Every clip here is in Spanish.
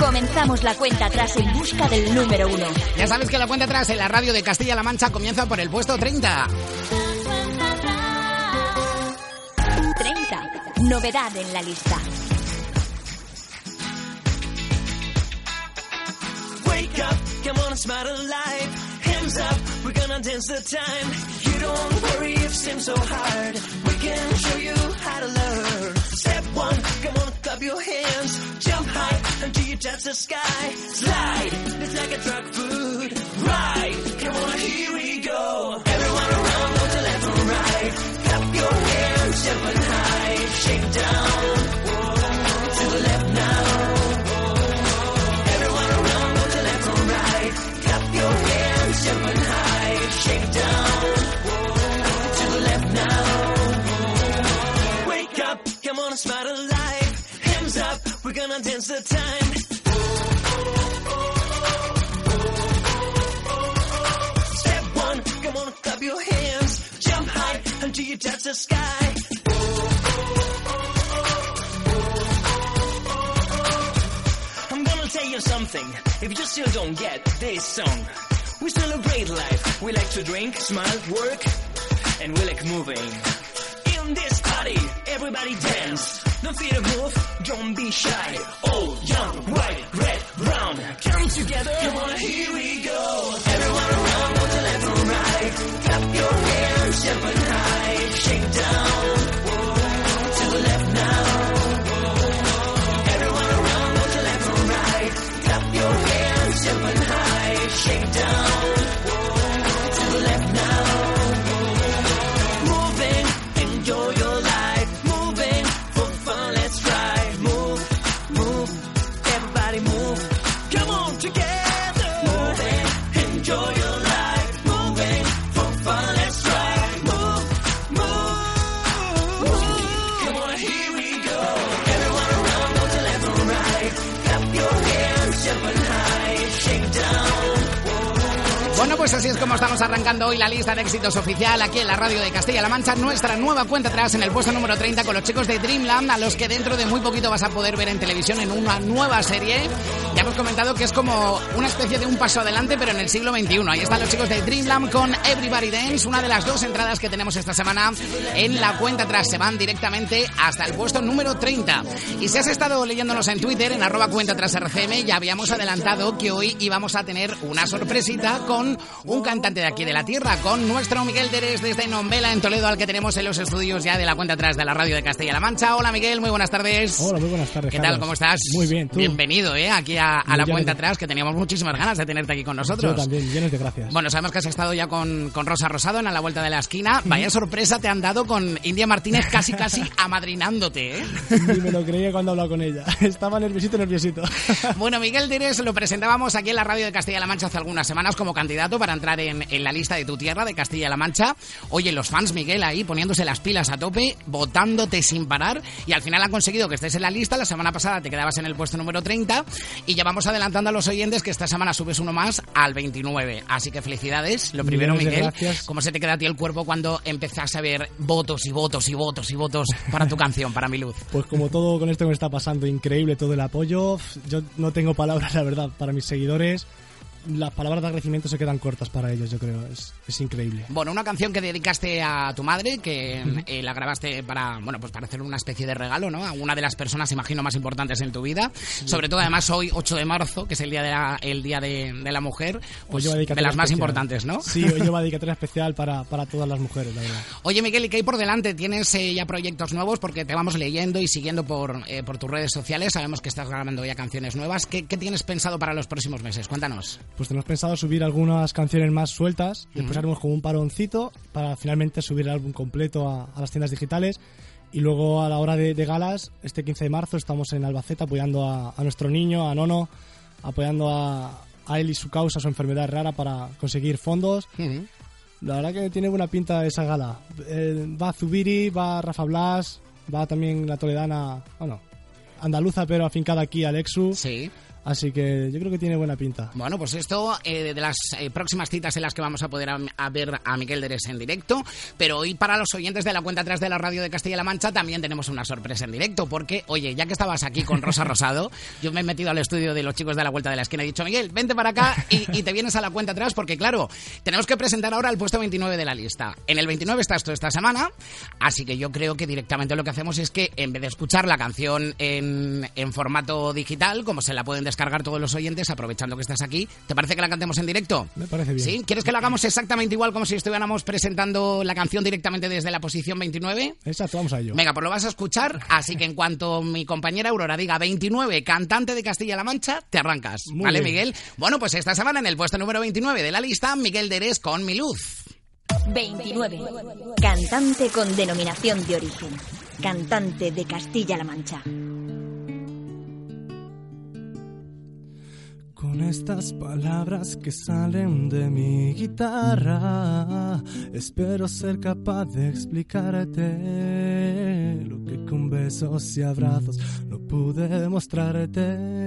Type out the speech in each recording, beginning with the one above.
Comenzamos la cuenta atrás en busca del número uno. Ya sabes que la cuenta atrás en la radio de Castilla-La Mancha comienza por el puesto 30. 30. Novedad en la lista. Wake up, come on, smile alive. Hands up, we're gonna dance the time. You don't worry if seems so hard. We can show you how to learn. Step one, come on, clap your hands. Jump high until you touch the sky. Slide, it's like a truck food. Ride, come on, here we go. Everyone around, go to left and right. Gonna dance the time. Step one, come on, clap your hands. Jump high until you touch the sky. I'm gonna tell you something. If you still don't get this song, we celebrate life. We like to drink, smile, work, and we like moving. This party, everybody dance. Don't fear to move, don't be shy. Old, young, white, red, brown. Come together, come on, here we go. Everyone around, go to left and right. Clap your hands, jump and high. Shake down. Pues así es como estamos arrancando hoy la lista de éxitos oficial aquí en la radio de Castilla-La Mancha. Nuestra nueva cuenta atrás en el puesto número 30 con los chicos de Dreamland, a los que dentro de muy poquito vas a poder ver en televisión en una nueva serie. Ya hemos comentado que es como una especie de un paso adelante, pero en el siglo XXI. Ahí están los chicos de Dreamland con Everybody Dance, una de las dos entradas que tenemos esta semana en la cuenta atrás. Se van directamente hasta el puesto número 30. Y si has estado leyéndonos en Twitter, en arroba cuenta atrás RCM, ya habíamos adelantado que hoy íbamos a tener una sorpresita con un cantante de aquí de la tierra, con nuestro Miguel Deres desde Nombela, en Toledo, al que tenemos en los estudios ya de la cuenta atrás de la radio de Castilla-La Mancha. Hola Miguel, muy buenas tardes. Hola, muy buenas tardes. ¿Qué tal? ¿Cómo estás? Muy bien, tú. Bienvenido ¿eh? aquí a, a la cuenta atrás, que teníamos muchísimas ganas de tenerte aquí con nosotros. Yo también, millones de gracias. Bueno, sabemos que has estado ya con, con Rosa Rosado en la vuelta de la esquina. Vaya sorpresa te han dado con India Martínez casi casi amadrinándote, ¿eh? Ni me lo creía cuando hablaba con ella. Estaba nerviosito, nerviosito. Bueno, Miguel Deres lo presentábamos aquí en la radio de Castilla-La Mancha hace algunas semanas como candidato para entrar en, en la lista de tu tierra de Castilla-La Mancha. Oye, los fans, Miguel, ahí poniéndose las pilas a tope, votándote sin parar y al final han conseguido que estés en la lista. La semana pasada te quedabas en el puesto número 30 y ya vamos adelantando a los oyentes que esta semana subes uno más al 29. Así que felicidades. Lo primero, Millones Miguel, gracias. ¿cómo se te queda a ti el cuerpo cuando empezás a ver votos y votos y votos y votos para tu canción, para mi luz? Pues como todo con esto que me está pasando, increíble todo el apoyo. Yo no tengo palabras, la verdad, para mis seguidores. Las palabras de agradecimiento se quedan cortas para ellos, yo creo. Es, es increíble. Bueno, una canción que dedicaste a tu madre, que eh, la grabaste para, bueno, pues para hacer una especie de regalo, ¿no? A una de las personas, imagino, más importantes en tu vida. Sobre todo, además, hoy, 8 de marzo, que es el día de la, el día de, de la mujer, pues de las más importantes, ¿no? Sí, hoy lleva dedicatoria especial para, para todas las mujeres, la verdad. Oye, Miguel, ¿y qué hay por delante? ¿Tienes eh, ya proyectos nuevos? Porque te vamos leyendo y siguiendo por, eh, por tus redes sociales. Sabemos que estás grabando ya canciones nuevas. ¿Qué, qué tienes pensado para los próximos meses? Cuéntanos. Pues tenemos pensado subir algunas canciones más sueltas, después Ujú. haremos como un paroncito para finalmente subir el álbum completo a, a las tiendas digitales y luego a la hora de, de galas, este 15 de marzo estamos en Albacete apoyando a, a nuestro niño, a Nono, apoyando a, a él y su causa, su enfermedad rara para conseguir fondos. La verdad que tiene buena pinta esa gala. Eh, va Zubiri, va Rafa Blas, va también la toledana, bueno, andaluza pero afincada aquí, Alexu. Sí. Así que yo creo que tiene buena pinta. Bueno, pues esto eh, de las eh, próximas citas en las que vamos a poder a, a ver a Miguel Deres en directo. Pero hoy para los oyentes de la cuenta atrás de la radio de Castilla-La Mancha también tenemos una sorpresa en directo. Porque, oye, ya que estabas aquí con Rosa Rosado, yo me he metido al estudio de los chicos de la vuelta de la esquina y he dicho, Miguel, vente para acá y, y te vienes a la cuenta atrás porque, claro, tenemos que presentar ahora el puesto 29 de la lista. En el 29 estás tú esta semana, así que yo creo que directamente lo que hacemos es que en vez de escuchar la canción en, en formato digital, como se la pueden descargar todos los oyentes, aprovechando que estás aquí, ¿te parece que la cantemos en directo? Me parece bien. ¿Sí? ¿Quieres que lo hagamos exactamente igual como si estuviéramos presentando la canción directamente desde la posición 29? Exacto, vamos a ello. Venga, pues lo vas a escuchar, así que en cuanto mi compañera Aurora diga 29, cantante de Castilla-La Mancha, te arrancas. Muy ¿Vale, bien. Miguel? Bueno, pues esta semana en el puesto número 29 de la lista, Miguel Derés con Mi Luz. 29. Cantante con denominación de origen. Cantante de Castilla-La Mancha. Con estas palabras que salen de mi guitarra, espero ser capaz de explicarte lo que con besos y abrazos no pude mostrarte.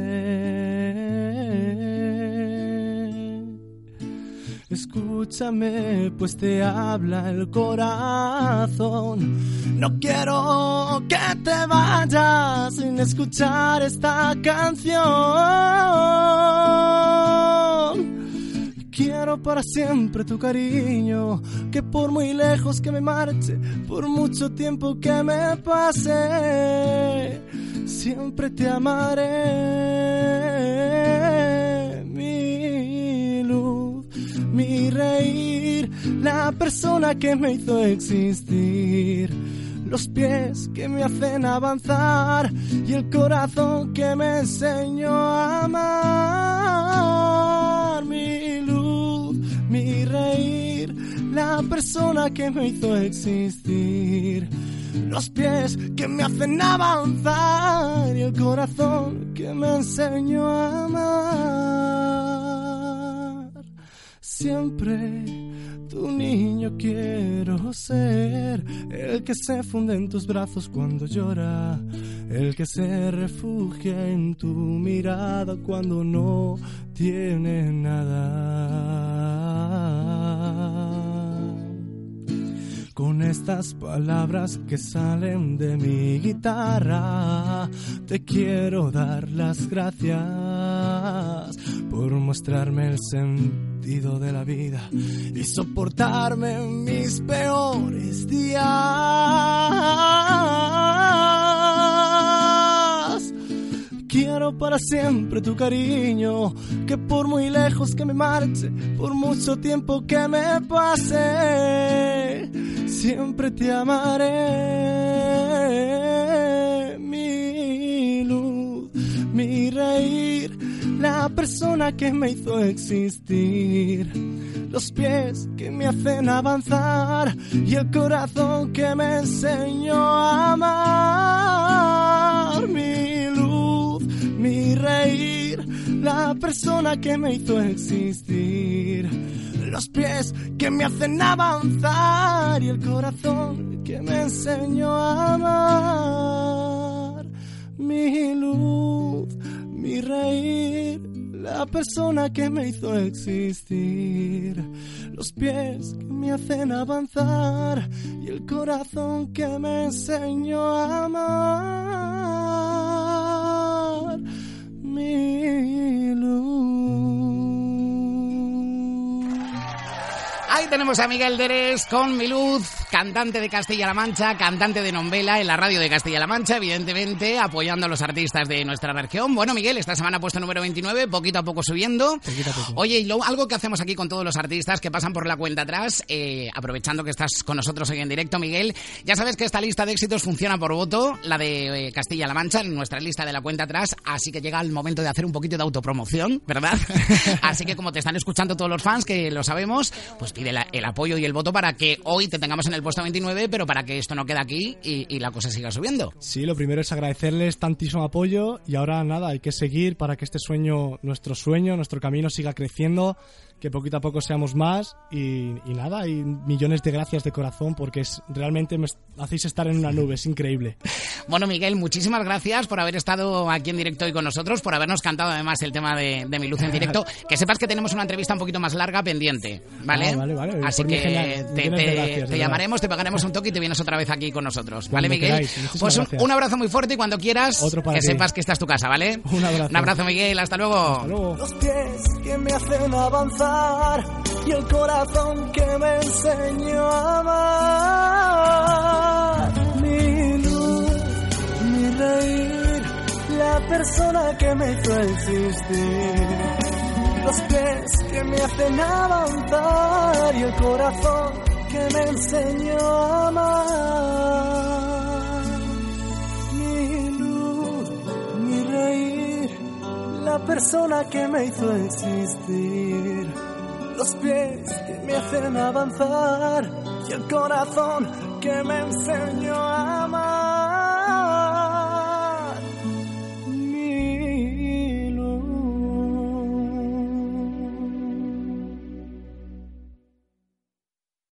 Escúchame, pues te habla el corazón. No quiero que te vayas sin escuchar esta canción. Quiero para siempre tu cariño, que por muy lejos que me marche, por mucho tiempo que me pase, siempre te amaré, mi reír, la persona que me hizo existir, los pies que me hacen avanzar y el corazón que me enseñó a amar, mi luz, mi reír, la persona que me hizo existir. Los pies que me hacen avanzar y el corazón que me enseñó a amar. Siempre tu niño quiero ser, el que se funde en tus brazos cuando llora, el que se refugia en tu mirada cuando no tiene nada. Con estas palabras que salen de mi guitarra, te quiero dar las gracias por mostrarme el sentido de la vida y soportarme mis peores días. Quiero para siempre tu cariño, que por muy lejos que me marche, por mucho tiempo que me pase, siempre te amaré, la persona que me hizo existir, los pies que me hacen avanzar y el corazón que me enseñó a amar, mi luz, mi reír, la persona que me hizo existir. Los pies que me hacen avanzar y el corazón que me enseñó a amar. Mi luz, la persona que me hizo existir. Los pies que me hacen avanzar y el corazón que me enseñó a amar. Mi luz. Ahí tenemos a Miguel Derés con Mi Luz, cantante de Castilla-La Mancha, cantante de Nombela en la radio de Castilla-La Mancha, evidentemente apoyando a los artistas de nuestra región. Bueno, Miguel, esta semana ha puesto número 29, poquito a poco subiendo. Poquito a poco. Oye, y lo- algo que hacemos aquí con todos los artistas que pasan por la cuenta atrás, eh, aprovechando que estás con nosotros hoy en directo, Miguel, ya sabes que esta lista de éxitos funciona por voto, la de eh, Castilla-La Mancha, en nuestra lista de la cuenta atrás, así que llega el momento de hacer un poquito de autopromoción, ¿verdad? así que como te están escuchando todos los fans, que lo sabemos, pues pide la- el apoyo y el voto para que hoy te tengamos en el puesto 29, pero para que esto no quede aquí y, y la cosa siga subiendo. Sí, lo primero es agradecerles tantísimo apoyo y ahora nada, hay que seguir para que este sueño, nuestro sueño, nuestro camino siga creciendo, que poquito a poco seamos más y, y nada, y millones de gracias de corazón porque es realmente me hacéis estar en una nube, es increíble. Bueno, Miguel, muchísimas gracias por haber estado aquí en directo y con nosotros, por habernos cantado además el tema de, de Mi Luz en directo. que sepas que tenemos una entrevista un poquito más larga pendiente, ¿vale? Ah, vale, vale. Así Por que genial. te, gracias, verdad. Te pagaremos un toque y te vienes otra vez aquí con nosotros, ¿vale, Miguel? queráis. Pues un, un abrazo muy fuerte y cuando quieras Otro para que ti. sepas que esta es tu casa, ¿vale? Un abrazo. Un abrazo, Miguel, hasta luego. Hasta luego. Los pies que me hacen avanzar y el corazón que me enseñó a amar. Mi luz, mi reír, la persona que me hizo existir. Los pies que me hacen avanzar y el corazón que me enseñó a amar. Mi luz, mi reír, la persona que me hizo existir. Los pies que me hacen avanzar y el corazón que me enseñó a amar.